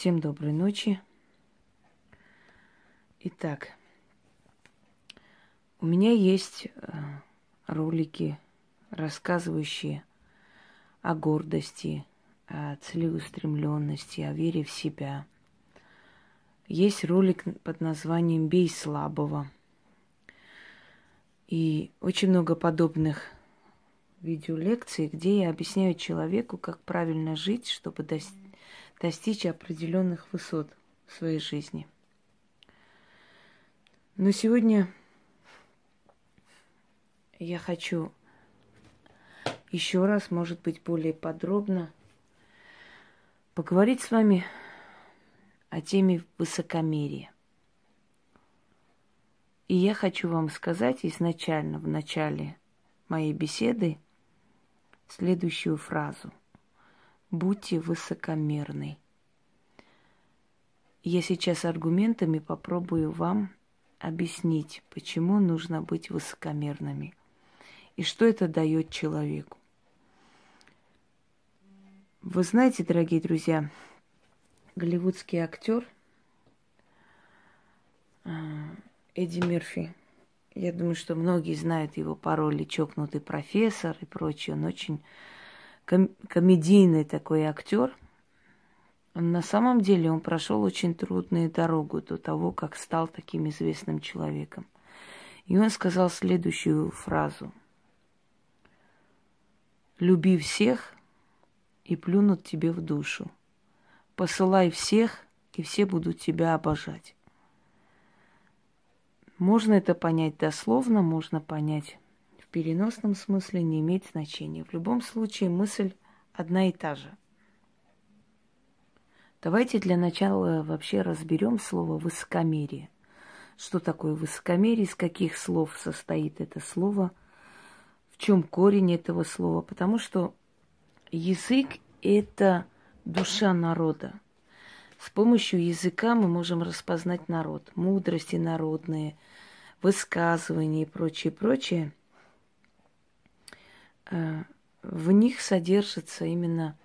Всем доброй ночи. Итак, у меня есть э, ролики, рассказывающие о гордости, о целеустремленности, о вере в себя. Есть ролик под названием «Бей слабого». И очень много подобных видеолекций, где я объясняю человеку, как правильно жить, чтобы достичь достичь определенных высот в своей жизни. Но сегодня я хочу еще раз, может быть, более подробно поговорить с вами о теме высокомерия. И я хочу вам сказать изначально, в начале моей беседы, следующую фразу будьте высокомерны. Я сейчас аргументами попробую вам объяснить, почему нужно быть высокомерными и что это дает человеку. Вы знаете, дорогие друзья, голливудский актер а, Эдди Мерфи. Я думаю, что многие знают его пароли «Чокнутый профессор» и прочее. Он очень ком- комедийный такой актер. На самом деле он прошел очень трудную дорогу до того, как стал таким известным человеком. И он сказал следующую фразу. Люби всех и плюнут тебе в душу. Посылай всех, и все будут тебя обожать. Можно это понять дословно, можно понять переносном смысле не имеет значения. В любом случае мысль одна и та же. Давайте для начала вообще разберем слово высокомерие. Что такое высокомерие, из каких слов состоит это слово, в чем корень этого слова. Потому что язык – это душа народа. С помощью языка мы можем распознать народ, мудрости народные, высказывания и прочее, прочее – в них содержатся именно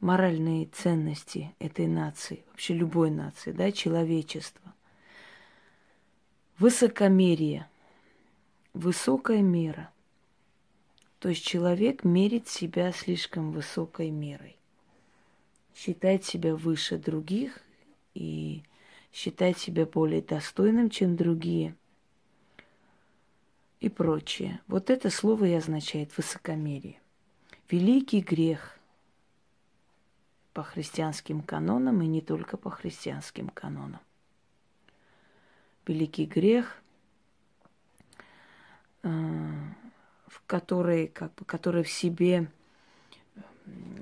моральные ценности этой нации, вообще любой нации, да, человечества. Высокомерие, высокая мера. То есть человек мерит себя слишком высокой мерой, считает себя выше других и считает себя более достойным, чем другие – и прочее. Вот это слово и означает высокомерие. Великий грех по христианским канонам и не только по христианским канонам. Великий грех, э, в который, как бы, который в себе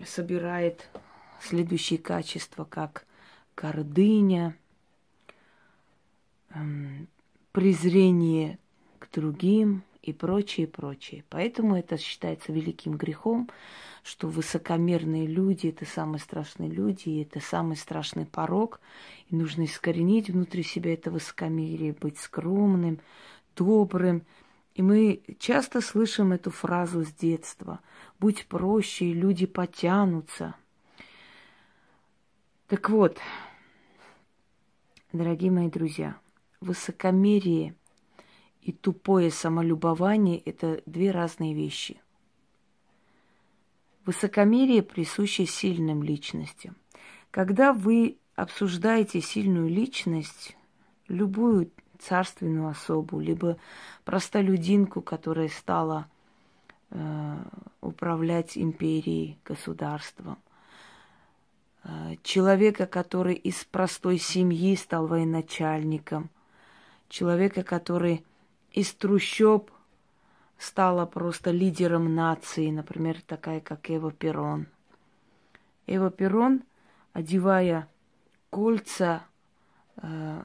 собирает следующие качества, как гордыня, эм, презрение другим и прочее, прочее. Поэтому это считается великим грехом, что высокомерные люди – это самые страшные люди, и это самый страшный порог, и нужно искоренить внутри себя это высокомерие, быть скромным, добрым. И мы часто слышим эту фразу с детства «Будь проще, и люди потянутся». Так вот, дорогие мои друзья, высокомерие – и тупое самолюбование – это две разные вещи. Высокомерие присуще сильным личностям. Когда вы обсуждаете сильную личность, любую царственную особу, либо простолюдинку, которая стала э, управлять империей, государством, э, человека, который из простой семьи стал военачальником, человека, который из трущоб стала просто лидером нации, например, такая, как Эва Перрон. Эва Перрон, одевая кольца, э,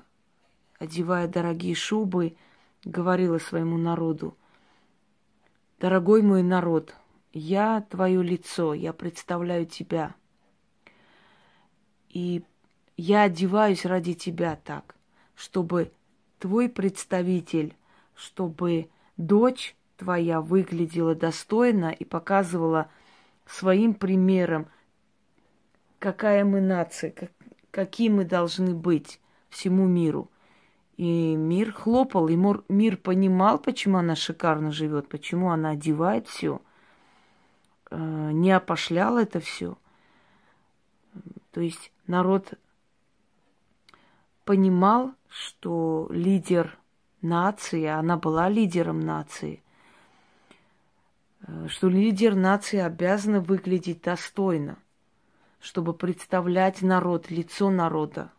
одевая дорогие шубы, говорила своему народу, «Дорогой мой народ, я твое лицо, я представляю тебя. И я одеваюсь ради тебя так, чтобы твой представитель чтобы дочь твоя выглядела достойно и показывала своим примером, какая мы нация, как, какие мы должны быть всему миру. И мир хлопал, и мир понимал, почему она шикарно живет, почему она одевает все, э, не опошлял это все. То есть народ понимал, что лидер нации, она была лидером нации, э, что лидер нации обязана выглядеть достойно, чтобы представлять народ, лицо народа.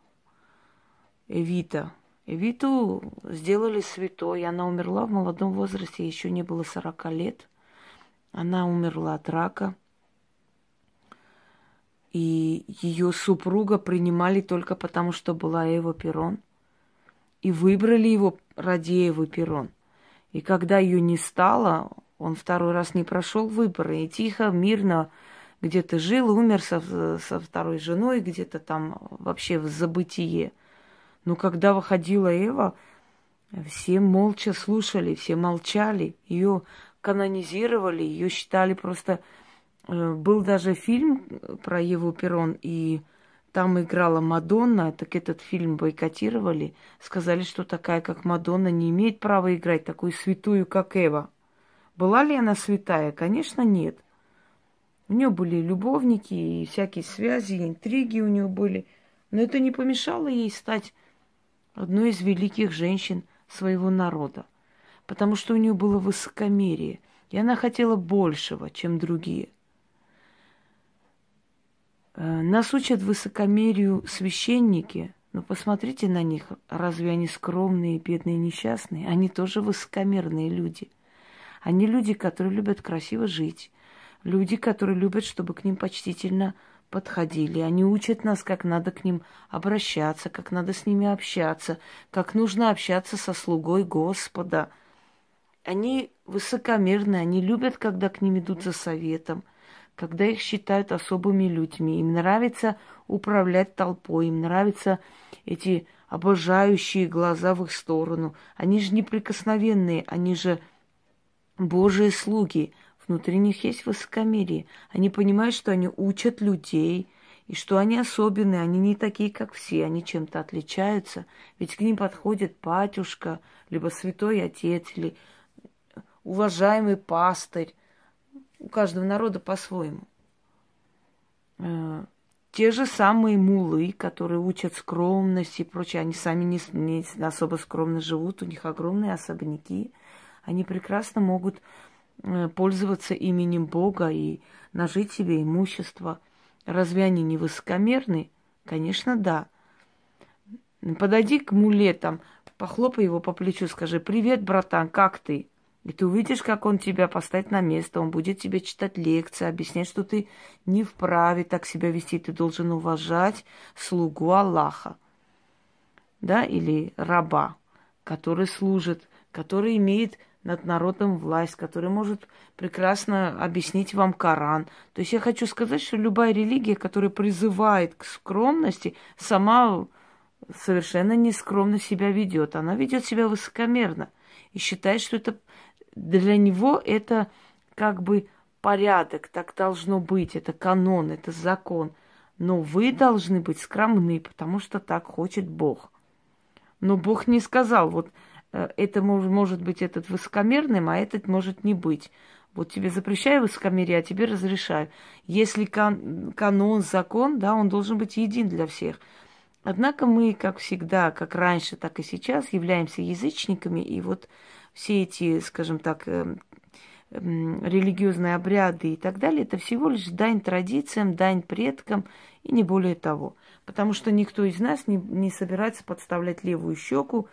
Эвита – Виту сделали святой. Она умерла в молодом возрасте, еще не было 40 лет. Она умерла от рака. И ее супруга принимали только потому, что была Эва Перрон. И выбрали его ради Эвы Перрон. И когда ее не стало, он второй раз не прошел выборы. И тихо, мирно где-то жил, умер со, со второй женой, где-то там вообще в забытие – но когда выходила Эва, все молча слушали, все молчали. Ее канонизировали, ее считали просто... Э, был даже фильм про Еву Перрон, и там играла Мадонна, так этот фильм бойкотировали. Сказали, что такая, как Мадонна, не имеет права играть такую святую, как Эва. Была ли она святая? Конечно, нет. У нее были любовники и всякие связи, интриги у нее были. Но это не помешало ей стать одной из великих женщин своего народа, потому что у нее было высокомерие, и она хотела большего, чем другие. Э, нас учат высокомерию священники, но посмотрите на них, разве они скромные, бедные, несчастные? Они тоже высокомерные люди. Они люди, которые любят красиво жить, люди, которые любят, чтобы к ним почтительно подходили. Они учат нас, как надо к ним обращаться, как надо с ними общаться, как нужно общаться со слугой Господа. Они высокомерны, они любят, когда к ним идут за советом, когда их считают особыми людьми. Им нравится управлять толпой, им нравятся эти обожающие глаза в их сторону. Они же неприкосновенные, они же Божьи слуги – Внутри них есть высокомерие. Они понимают, что они учат людей, и что они особенные, они не такие, как все, они чем-то отличаются. Ведь к ним подходит батюшка, либо святой отец, или уважаемый пастырь. У каждого народа по-своему. Э, те же самые мулы, которые учат скромности и прочее, они сами не, не особо скромно живут, у них огромные особняки. Они прекрасно могут Э, пользоваться именем Бога и нажить себе имущество. Разве они не высокомерны? Конечно, да. Подойди к муле там, похлопай его по плечу, скажи, привет, братан, как ты? И ты увидишь, как он тебя поставит на место, он будет тебе читать лекции, объяснять, что ты не вправе так себя вести, ты должен уважать слугу Аллаха, да, или раба, который служит, который имеет над народом власть, который может прекрасно объяснить вам Коран. То есть я хочу сказать, что любая религия, которая призывает к скромности, сама совершенно нескромно себя ведет. Она ведет себя высокомерно и считает, что это для него это как бы порядок, так должно быть, это канон, это закон. Но вы должны быть скромны, потому что так хочет Бог. Но Бог не сказал, вот Э, это может быть этот высокомерным, а этот может не быть. Вот тебе запрещаю высокомерие, а тебе разрешаю. Если кан- канон, закон, да, он должен быть един для всех. Однако мы, как всегда, как раньше, так и сейчас, являемся язычниками, и вот все эти, скажем так, э, э, религиозные обряды и так далее, это всего лишь дань традициям, дань предкам и не более того. Потому что никто из нас не, не собирается подставлять левую щеку,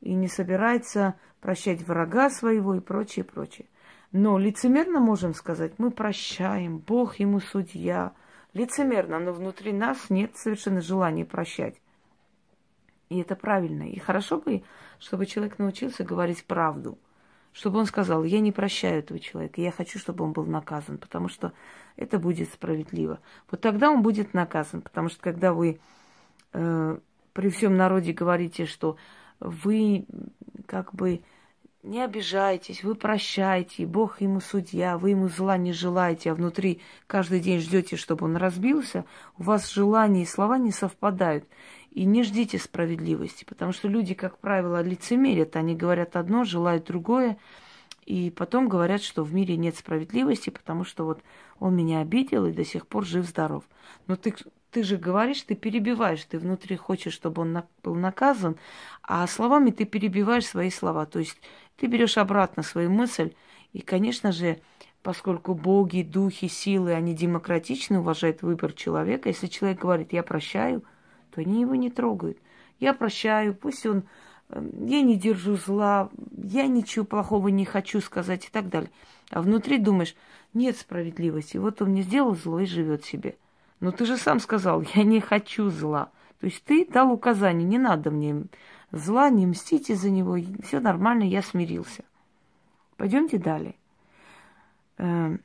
и не собирается прощать врага своего и прочее, прочее. Но лицемерно можем сказать, мы прощаем, Бог ему судья. Лицемерно, но внутри нас нет совершенно желания прощать. И это правильно. И хорошо бы, чтобы человек научился говорить правду. Чтобы он сказал, я не прощаю этого человека, я хочу, чтобы он был наказан, потому что это будет справедливо. Вот тогда он будет наказан, потому что когда вы э, при всем народе говорите, что вы как бы не обижайтесь, вы прощаете, Бог ему судья, вы ему зла не желаете, а внутри каждый день ждете, чтобы он разбился, у вас желания и слова не совпадают. И не ждите справедливости, потому что люди, как правило, лицемерят, они говорят одно, желают другое, и потом говорят, что в мире нет справедливости, потому что вот он меня обидел и до сих пор жив-здоров. Но ты, ты же говоришь, ты перебиваешь, ты внутри хочешь, чтобы он был наказан, а словами ты перебиваешь свои слова. То есть ты берешь обратно свою мысль, и, конечно же, поскольку боги, духи, силы, они демократично уважают выбор человека, если человек говорит «я прощаю», то они его не трогают. Я прощаю, пусть он я не держу зла, я ничего плохого не хочу сказать и так далее. А внутри думаешь, нет справедливости. Вот он мне сделал зло и живет себе. Но ты же сам сказал, я не хочу зла. То есть ты дал указание, не надо мне зла, не мстите за него, все нормально, я смирился. Пойдемте далее. Эм,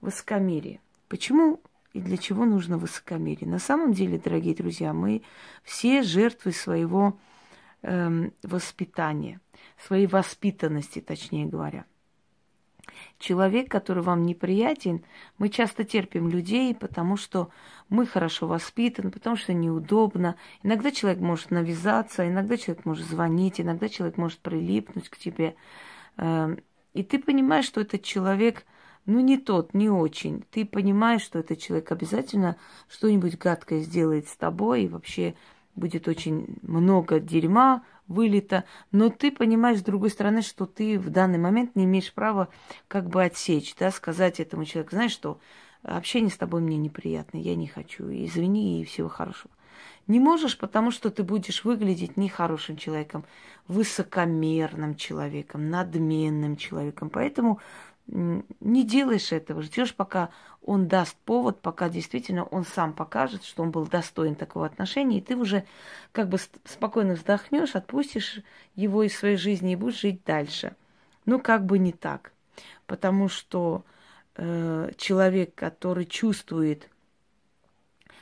высокомерие. Почему и для чего нужно высокомерие? На самом деле, дорогие друзья, мы все жертвы своего э, воспитания, своей воспитанности, точнее говоря. Человек, который вам неприятен, мы часто терпим людей, потому что мы хорошо воспитаны, потому что неудобно. Иногда человек может навязаться, иногда человек может звонить, иногда человек может прилипнуть к тебе. Эм, и ты понимаешь, что этот человек, ну, не тот, не очень. Ты понимаешь, что этот человек обязательно что-нибудь гадкое сделает с тобой и вообще будет очень много дерьма вылито, но ты понимаешь, с другой стороны, что ты в данный момент не имеешь права как бы отсечь, да, сказать этому человеку, знаешь что, общение с тобой мне неприятно, я не хочу, извини и всего хорошего. Не можешь, потому что ты будешь выглядеть нехорошим человеком, высокомерным человеком, надменным человеком. Поэтому не делаешь этого, ждешь, пока он даст повод, пока действительно он сам покажет, что он был достоин такого отношения, и ты уже как бы спокойно вздохнешь, отпустишь его из своей жизни и будешь жить дальше. Ну, как бы не так. Потому что э, человек, который чувствует,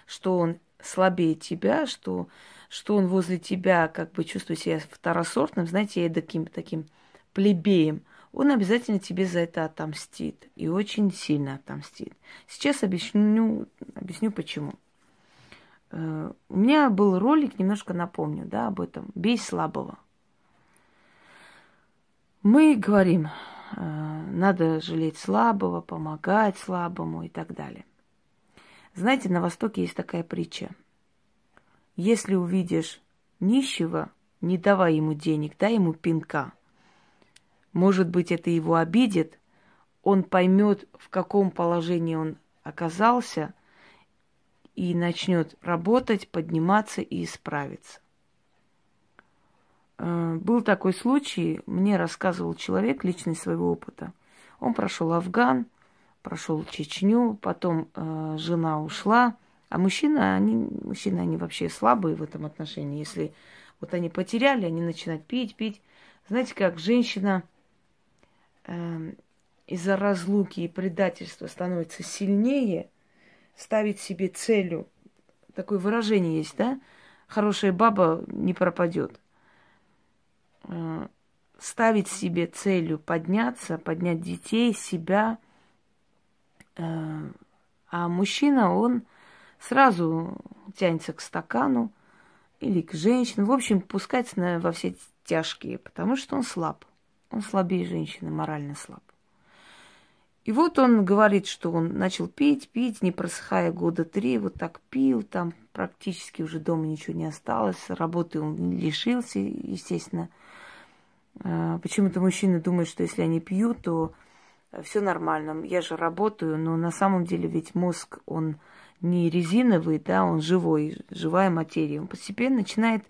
что он слабее тебя, что, что он возле тебя как бы чувствует себя второсортным, знаете, таким, таким плебеем – он обязательно тебе за это отомстит. И очень сильно отомстит. Сейчас объясню, объясню почему. Э, у меня был ролик, немножко напомню, да, об этом. Бей слабого. Мы говорим, э, надо жалеть слабого, помогать слабому и так далее. Знаете, на Востоке есть такая притча. Если увидишь нищего, не давай ему денег, дай ему пинка – может быть, это его обидит, он поймет, в каком положении он оказался, и начнет работать, подниматься и исправиться. Э, был такой случай, мне рассказывал человек личный своего опыта. Он прошел Афган, прошел Чечню, потом э, жена ушла, а мужчины, они, мужчины, они вообще слабые в этом отношении. Если вот они потеряли, они начинают пить, пить. Знаете, как женщина из-за разлуки и предательства становится сильнее, ставить себе целью, такое выражение есть, да? Хорошая баба не пропадет. Э, ставить себе целью подняться, поднять детей, себя. Э, а мужчина, он сразу тянется к стакану или к женщине. В общем, пускается во все тяжкие, потому что он слаб. Он слабее женщины, морально слаб. И вот он говорит, что он начал пить, пить, не просыхая года три, вот так пил, там практически уже дома ничего не осталось, работы он лишился, естественно. А, почему-то мужчины думают, что если они пьют, то все нормально, я же работаю, но на самом деле ведь мозг, он не резиновый, да, он живой, живая материя. Он постепенно начинает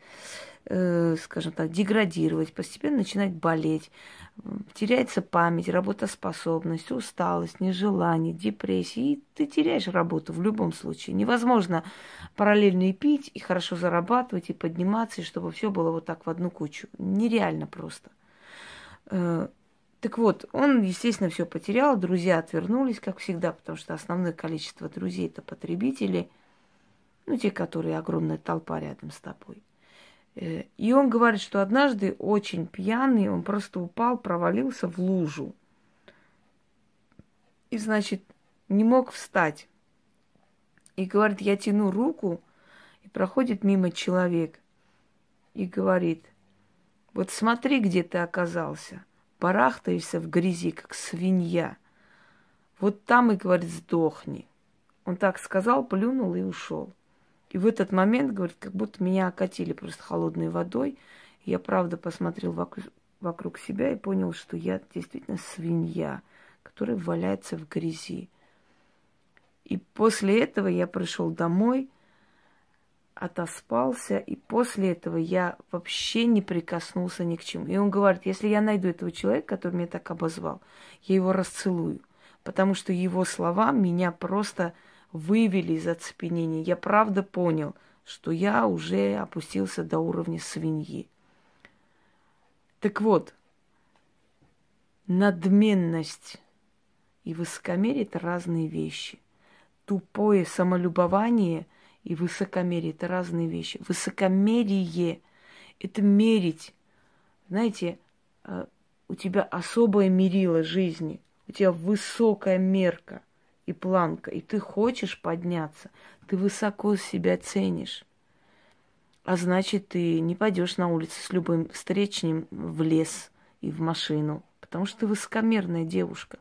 скажем так, деградировать, постепенно начинать болеть, теряется память, работоспособность, усталость, нежелание, депрессия, и ты теряешь работу в любом случае. Невозможно параллельно и пить, и хорошо зарабатывать, и подниматься, и чтобы все было вот так в одну кучу. Нереально просто. Э, так вот, он, естественно, все потерял, друзья отвернулись, как всегда, потому что основное количество друзей это потребители, ну, те, которые огромная толпа рядом с тобой. Э, и он говорит, что однажды очень пьяный, он просто упал, провалился в лужу. И, значит, не мог встать. И говорит, я тяну руку, и проходит мимо человек. И говорит, вот смотри, где ты оказался. Барахтаешься в грязи, как свинья. Вот там и, говорит, сдохни. Он так сказал, плюнул и ушел. И в этот момент, говорит, как будто меня окатили просто холодной водой. Я правда посмотрел вокруг, себя и понял, что я действительно свинья, которая валяется в грязи. И после этого я пришел домой, отоспался, и после этого я вообще не прикоснулся ни к чему. И он говорит, если я найду этого человека, который меня так обозвал, я его расцелую, потому что его слова меня просто вывели из оцепенения. Я правда понял, что я уже опустился до уровня свиньи. Так вот, надменность и высокомерие – это разные вещи. Тупое самолюбование и высокомерие – это разные вещи. Высокомерие – это мерить. Знаете, э, у тебя особое мерило жизни, у тебя высокая мерка – и планка, и ты хочешь подняться, ты высоко себя ценишь. А значит, ты не пойдешь на улицу с любым встречным в лес и в машину, потому что ты высокомерная девушка.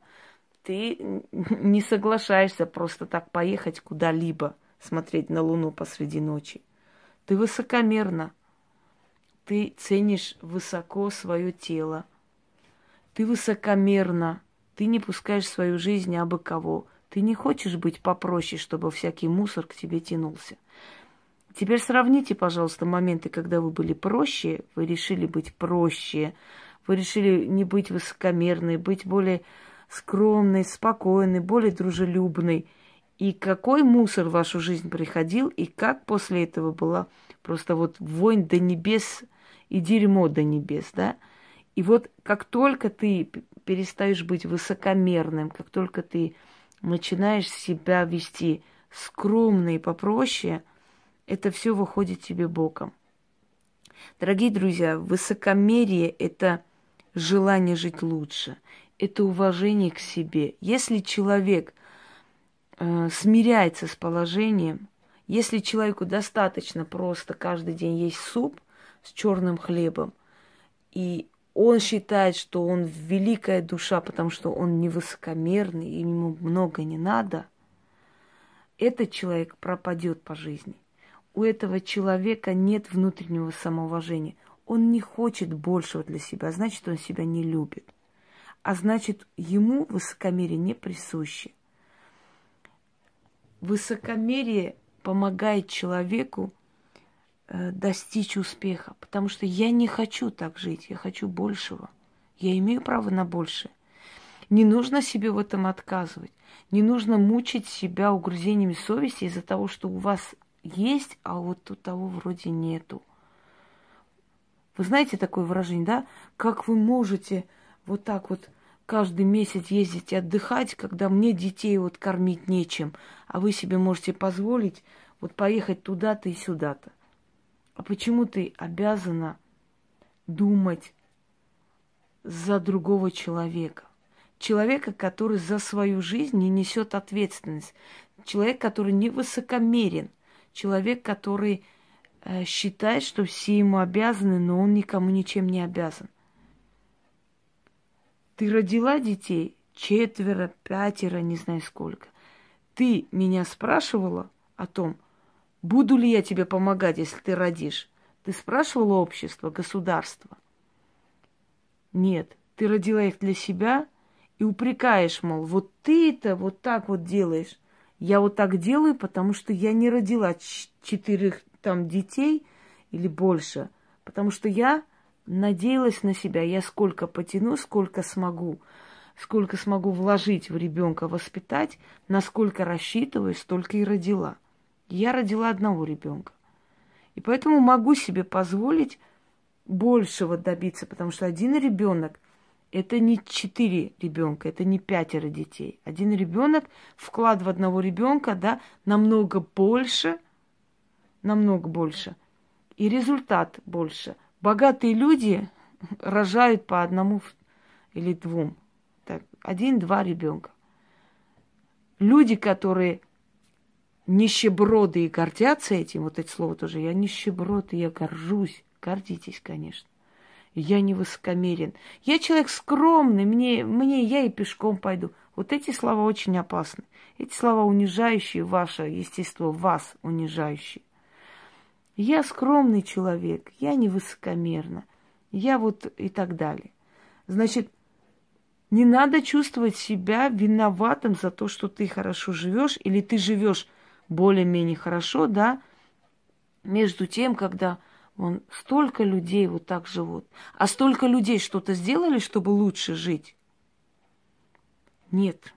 Ты не соглашаешься просто так поехать куда-либо, смотреть на Луну посреди ночи. Ты высокомерна. Ты ценишь высоко свое тело. Ты высокомерна. Ты не пускаешь свою жизнь абы кого. Ты не хочешь быть попроще, чтобы всякий мусор к тебе тянулся. Теперь сравните, пожалуйста, моменты, когда вы были проще, вы решили быть проще, вы решили не быть высокомерной, быть более скромной, спокойной, более дружелюбной. И какой мусор в вашу жизнь приходил, и как после этого была просто вот вонь до небес и дерьмо до небес, да? И вот как только ты перестаешь быть высокомерным, как только ты начинаешь себя вести скромно и попроще, это все выходит тебе боком. Дорогие друзья, высокомерие – это желание жить лучше, это уважение к себе. Если человек э, смиряется с положением, если человеку достаточно просто каждый день есть суп с черным хлебом, и он считает, что он великая душа, потому что он не высокомерный, и ему много не надо, этот человек пропадет по жизни. У этого человека нет внутреннего самоуважения. Он не хочет большего для себя, значит, он себя не любит. А значит, ему высокомерие не присуще. Высокомерие помогает человеку достичь успеха, потому что я не хочу так жить, я хочу большего. Я имею право на большее. Не нужно себе в этом отказывать. Не нужно мучить себя угрызениями совести из-за того, что у вас есть, а вот у того вроде нету. Вы знаете такое выражение, да? Как вы можете вот так вот каждый месяц ездить отдыхать, когда мне детей вот кормить нечем, а вы себе можете позволить вот поехать туда-то и сюда-то. А почему ты обязана думать за другого человека? Человека, который за свою жизнь не несет ответственность. Человек, который не высокомерен. Человек, который э, считает, что все ему обязаны, но он никому ничем не обязан. Ты родила детей, четверо, пятеро, не знаю сколько. Ты меня спрашивала о том, Буду ли я тебе помогать, если ты родишь? Ты спрашивала общество, государство? Нет, ты родила их для себя и упрекаешь, мол, вот ты это вот так вот делаешь. Я вот так делаю, потому что я не родила четырех там детей или больше, потому что я надеялась на себя. Я сколько потяну, сколько смогу, сколько смогу вложить в ребенка, воспитать, насколько рассчитываю, столько и родила. Я родила одного ребенка. И поэтому могу себе позволить большего добиться, потому что один ребенок это не четыре ребенка, это не пятеро детей. Один ребенок, вклад в одного ребенка, да, намного больше, намного больше. И результат больше. Богатые люди рожают по одному или двум. Один-два ребенка. Люди, которые нищеброды и гордятся этим, вот это слово тоже, я нищеброд, и я горжусь. Гордитесь, конечно. Я не высокомерен. Я человек скромный, мне, мне я и пешком пойду. Вот эти слова очень опасны. Эти слова унижающие ваше естество, вас унижающие. Я скромный человек, я не высокомерна, я вот и так далее. Значит, не надо чувствовать себя виноватым за то, что ты хорошо живешь, или ты живешь более-менее хорошо, да, между тем, когда вон столько людей вот так живут. А столько людей что-то сделали, чтобы лучше жить? Нет.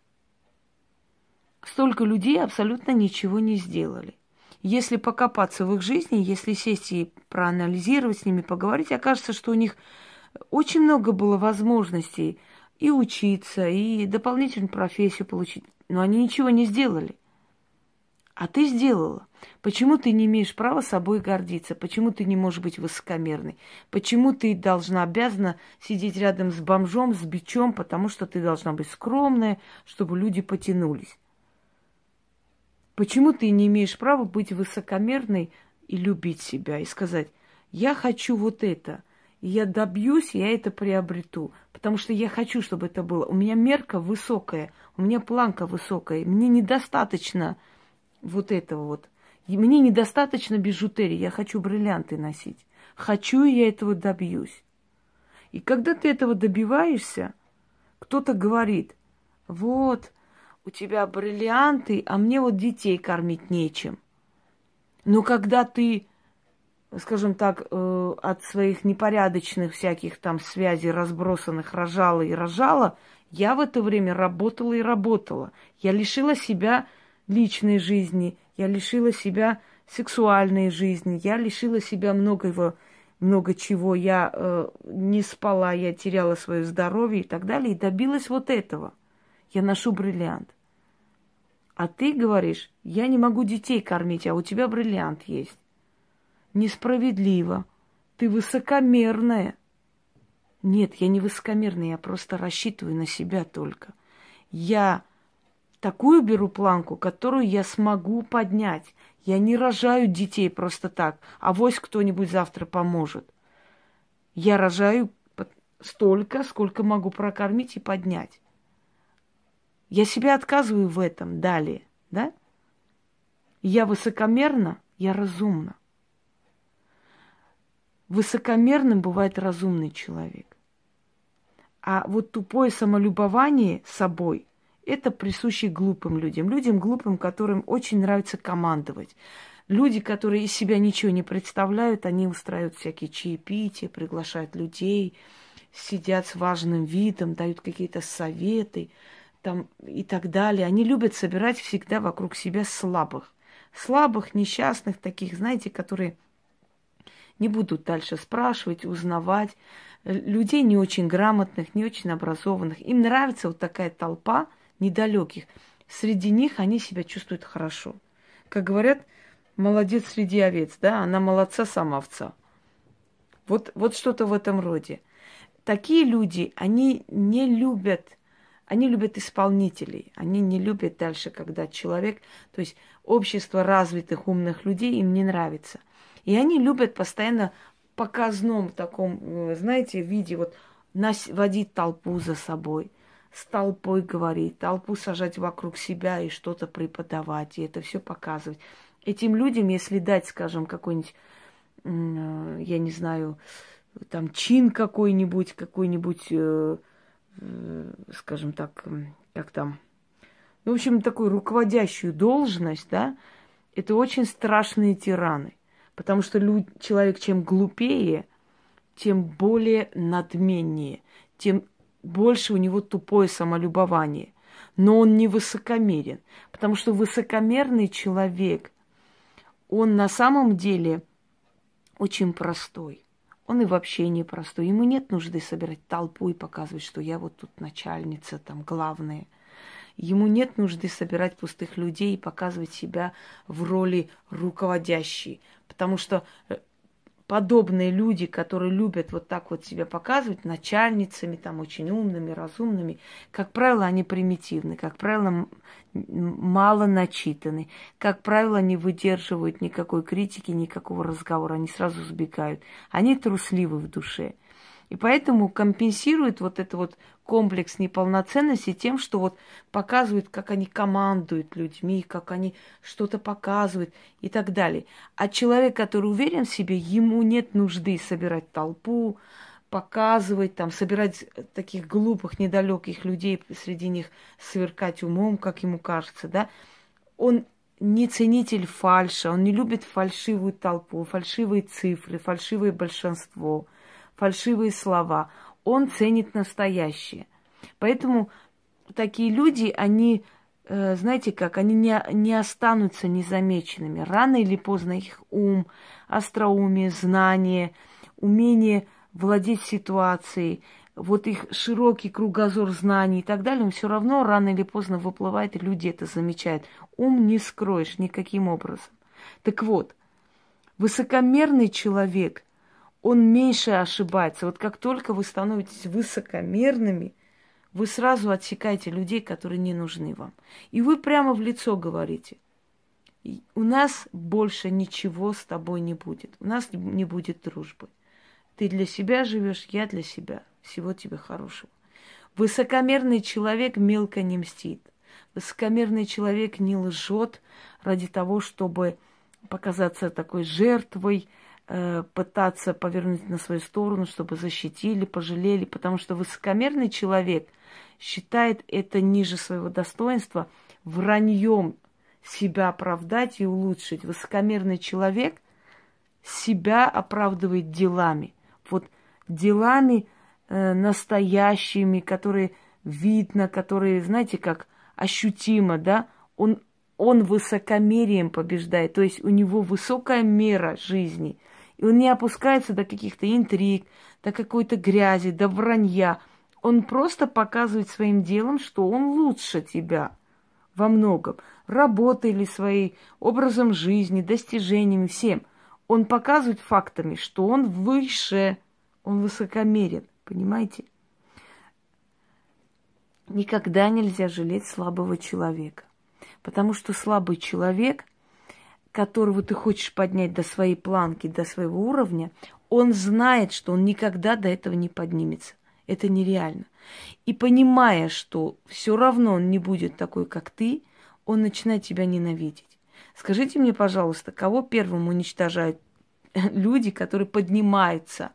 Столько людей абсолютно ничего не сделали. Если покопаться в их жизни, если сесть и проанализировать с ними, поговорить, окажется, что у них очень много было возможностей и учиться, и дополнительную профессию получить. Но они ничего не сделали. А ты сделала. Почему ты не имеешь права собой гордиться? Почему ты не можешь быть высокомерной? Почему ты должна, обязана сидеть рядом с бомжом, с бичом, потому что ты должна быть скромная, чтобы люди потянулись? Почему ты не имеешь права быть высокомерной и любить себя, и сказать, я хочу вот это, я добьюсь, я это приобрету, потому что я хочу, чтобы это было. У меня мерка высокая, у меня планка высокая, мне недостаточно вот этого вот. Мне недостаточно бижутерии, я хочу бриллианты носить. Хочу, и я этого добьюсь. И когда ты этого добиваешься, кто-то говорит, вот, у тебя бриллианты, а мне вот детей кормить нечем. Но когда ты, скажем так, э, от своих непорядочных всяких там связей разбросанных рожала и рожала, я в это время работала и работала. Я лишила себя личной жизни, я лишила себя сексуальной жизни, я лишила себя многого, много чего. Я э, не спала, я теряла свое здоровье и так далее, и добилась вот этого. Я ношу бриллиант. А ты говоришь, я не могу детей кормить, а у тебя бриллиант есть. Несправедливо. Ты высокомерная. Нет, я не высокомерная, я просто рассчитываю на себя только. Я такую беру планку, которую я смогу поднять. Я не рожаю детей просто так, а вось кто-нибудь завтра поможет. Я рожаю столько, сколько могу прокормить и поднять. Я себя отказываю в этом далее, да? Я высокомерна, я разумна. Высокомерным бывает разумный человек. А вот тупое самолюбование собой – это присуще глупым людям. Людям глупым, которым очень нравится командовать. Люди, которые из себя ничего не представляют, они устраивают всякие чаепития, приглашают людей, сидят с важным видом, дают какие-то советы там, и так далее. Они любят собирать всегда вокруг себя слабых. Слабых, несчастных таких, знаете, которые не будут дальше спрашивать, узнавать. Людей не очень грамотных, не очень образованных. Им нравится вот такая толпа – недалеких. Среди них они себя чувствуют хорошо. Как говорят, молодец среди овец, да, она молодца сама овца. Вот, вот что-то в этом роде. Такие люди, они не любят, они любят исполнителей, они не любят дальше, когда человек, то есть общество развитых, умных людей им не нравится. И они любят постоянно показном таком, э, знаете, виде вот нас, водить толпу за собой – с толпой говорить, толпу сажать вокруг себя и что-то преподавать, и это все показывать. Этим людям, если дать, скажем, какой-нибудь, я не знаю, там чин какой-нибудь, какой-нибудь, э, э, скажем так, как там, ну, в общем, такую руководящую должность, да, это очень страшные тираны. Потому что человек чем глупее, тем более надменнее, тем больше у него тупое самолюбование. Но он не высокомерен, потому что высокомерный человек, он на самом деле очень простой. Он и вообще не простой. Ему нет нужды собирать толпу и показывать, что я вот тут начальница, там главная. Ему нет нужды собирать пустых людей и показывать себя в роли руководящей. Потому что э, подобные люди, которые любят вот так вот себя показывать, начальницами, там, очень умными, разумными, как правило, они примитивны, как правило, мало начитаны, как правило, не выдерживают никакой критики, никакого разговора, они сразу сбегают. Они трусливы в душе. И поэтому компенсируют вот это вот комплекс неполноценности тем, что вот показывают, как они командуют людьми, как они что-то показывают и так далее. А человек, который уверен в себе, ему нет нужды собирать толпу, показывать, там, собирать таких глупых, недалеких людей, среди них сверкать умом, как ему кажется, да. Он не ценитель фальша, он не любит фальшивую толпу, фальшивые цифры, фальшивое большинство, фальшивые слова – он ценит настоящее. Поэтому такие люди, они, э, знаете как, они не, не останутся незамеченными. Рано или поздно их ум, остроумие, знание, умение владеть ситуацией, вот их широкий кругозор знаний и так далее, он все равно рано или поздно выплывает, и люди это замечают. Ум не скроешь никаким образом. Так вот, высокомерный человек он меньше ошибается. Вот как только вы становитесь высокомерными, вы сразу отсекаете людей, которые не нужны вам. И вы прямо в лицо говорите, у нас больше ничего с тобой не будет. У нас не будет дружбы. Ты для себя живешь, я для себя. Всего тебе хорошего. Высокомерный человек мелко не мстит. Высокомерный человек не лжет ради того, чтобы показаться такой жертвой, пытаться повернуть на свою сторону, чтобы защитили, пожалели, потому что высокомерный человек считает это ниже своего достоинства, враньем себя оправдать и улучшить. Высокомерный человек себя оправдывает делами. Вот делами э, настоящими, которые видно, которые, знаете, как ощутимо, да, он, он высокомерием побеждает, то есть у него высокая мера жизни – и он не опускается до каких-то интриг, до какой-то грязи, до вранья. Он просто показывает своим делом, что он лучше тебя во многом. Работой или своей образом жизни, достижениями, всем. Он показывает фактами, что он выше, он высокомерен. Понимаете? Никогда нельзя жалеть слабого человека. Потому что слабый человек – которого ты хочешь поднять до своей планки, до своего уровня, он знает, что он никогда до этого не поднимется. Это нереально. И понимая, что все равно он не будет такой, как ты, он начинает тебя ненавидеть. Скажите мне, пожалуйста, кого первым уничтожают люди, которые поднимаются?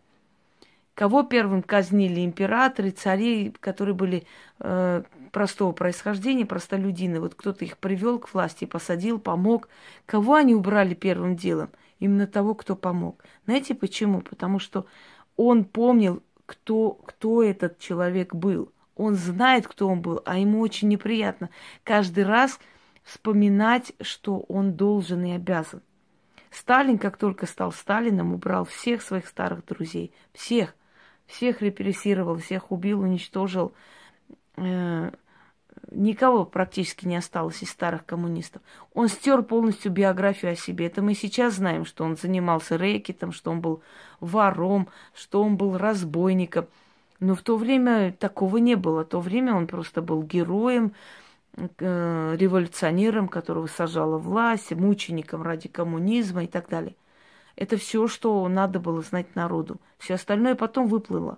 Кого первым казнили императоры, цари, которые были э, простого происхождения, простолюдины. Вот кто-то их привел к власти, посадил, помог. Кого они убрали первым делом? Именно того, кто помог. Знаете почему? Потому что он помнил, кто, кто этот человек был. Он знает, кто он был, а ему очень неприятно каждый раз вспоминать, что он должен и обязан. Сталин, как только стал Сталином, убрал всех своих старых друзей. Всех. Всех репрессировал, всех убил, уничтожил. Э, никого практически не осталось из старых коммунистов. Он стер полностью биографию о себе. Это мы сейчас знаем, что он занимался рэкетом, что он был вором, что он был разбойником. Но в то время такого не было. В то время он просто был героем, э, революционером, которого сажала власть, мучеником ради коммунизма и так далее. Это все, что надо было знать народу. Все остальное потом выплыло.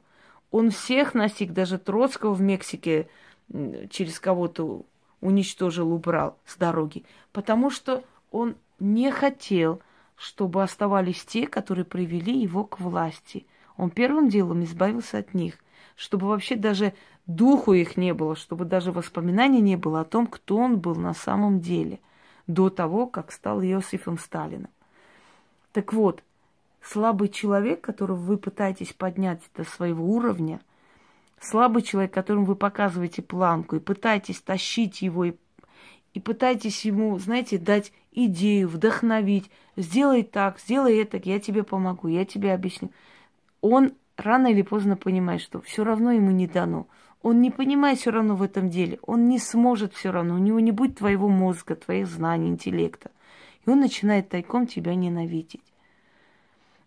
Он всех настиг, даже Троцкого в Мексике через кого-то уничтожил, убрал с дороги, потому что он не хотел, чтобы оставались те, которые привели его к власти. Он первым делом избавился от них, чтобы вообще даже духу их не было, чтобы даже воспоминаний не было о том, кто он был на самом деле, до того, как стал Иосифом Сталином. Так вот, слабый человек, которого вы пытаетесь поднять до своего уровня – слабый человек, которому вы показываете планку и пытаетесь тащить его и, и пытаетесь ему, знаете, дать идею, вдохновить, сделай так, сделай это, я тебе помогу, я тебе объясню. Он рано или поздно понимает, что все равно ему не дано. Он не понимает все равно в этом деле. Он не сможет все равно. У него не будет твоего мозга, твоих знаний, интеллекта. И он начинает тайком тебя ненавидеть.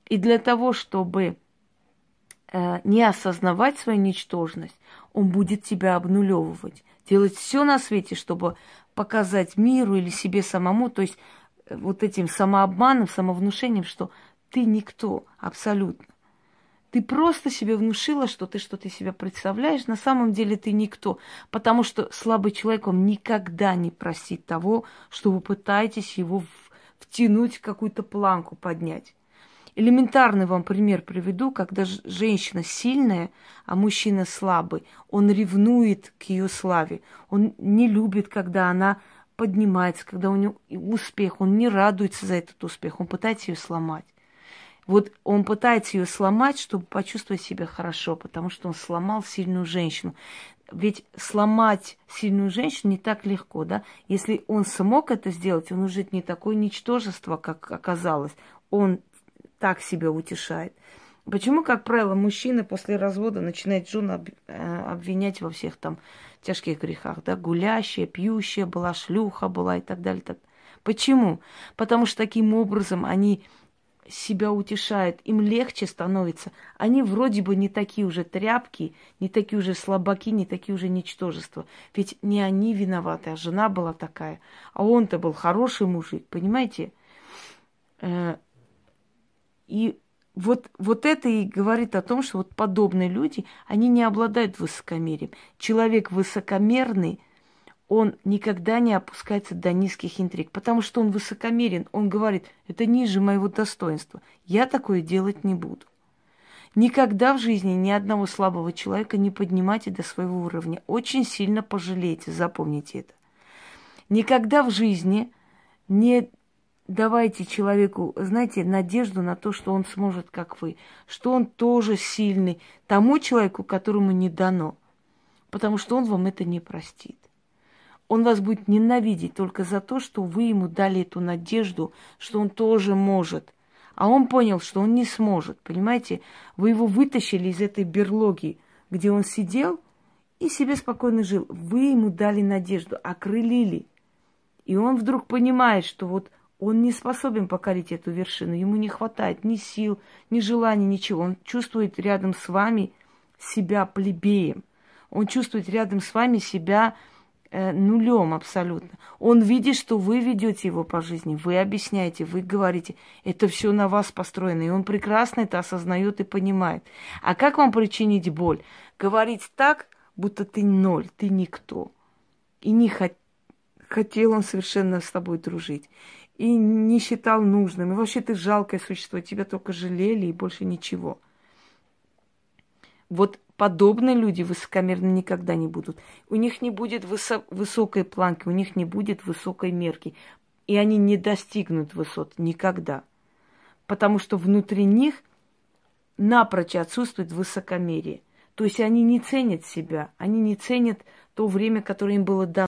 И для того, чтобы э, не осознавать свою ничтожность, он будет тебя обнулевывать, делать все на свете, чтобы показать миру или себе самому, то есть э, вот этим самообманом, самовнушением, что ты никто абсолютно. Ты просто себе внушила, что ты что-то себя представляешь. На самом деле ты никто. Потому что слабый человек, он никогда не просит того, что вы пытаетесь его втянуть в какую-то планку поднять. Элементарный вам пример приведу, когда женщина сильная, а мужчина слабый. Он ревнует к ее славе. Он не любит, когда она поднимается, когда у него успех. Он не радуется за этот успех. Он пытается ее сломать. Вот он пытается ее сломать, чтобы почувствовать себя хорошо, потому что он сломал сильную женщину. Ведь сломать сильную женщину не так легко, да? Если он смог это сделать, он уже не такое ничтожество, как оказалось. Он так себя утешает. Почему, как правило, мужчины после развода начинают жену э, обвинять во всех там тяжких грехах, да, гулящая, пьющая была, шлюха была и так далее. Так. Почему? Потому что таким образом они себя утешают, им легче становится. Они вроде бы не такие уже тряпки, не такие уже слабаки, не такие уже ничтожества. Ведь не они виноваты, а жена была такая. А он-то был хороший мужик, понимаете? И вот, вот это и говорит о том, что вот подобные люди, они не обладают высокомерием. Человек высокомерный, он никогда не опускается до низких интриг, потому что он высокомерен. Он говорит, это ниже моего достоинства. Я такое делать не буду. Никогда в жизни ни одного слабого человека не поднимайте до своего уровня. Очень сильно пожалеете, запомните это. Никогда в жизни не давайте человеку, знаете, надежду на то, что он сможет, как вы, что он тоже сильный тому человеку, которому не дано, потому что он вам это не простит. Он вас будет ненавидеть только за то, что вы ему дали эту надежду, что он тоже может. А он понял, что он не сможет, понимаете? Вы его вытащили из этой берлоги, где он сидел и себе спокойно жил. Вы ему дали надежду, окрылили. И он вдруг понимает, что вот он не способен покорить эту вершину. Ему не хватает ни сил, ни желания, ничего. Он чувствует рядом с вами себя плебеем. Он чувствует рядом с вами себя э, нулем абсолютно. Он видит, что вы ведете его по жизни, вы объясняете, вы говорите, это все на вас построено. И он прекрасно это осознает и понимает. А как вам причинить боль? Говорить так, будто ты ноль, ты никто. И не хот... хотел он совершенно с тобой дружить и не считал нужным. И вообще ты жалкое существо, тебя только жалели и больше ничего. Вот подобные люди высокомерны никогда не будут. У них не будет высо- высокой планки, у них не будет высокой мерки. И они не достигнут высот никогда. Потому что внутри них напрочь отсутствует высокомерие. То есть они не ценят себя, они не ценят то время, которое им было дано.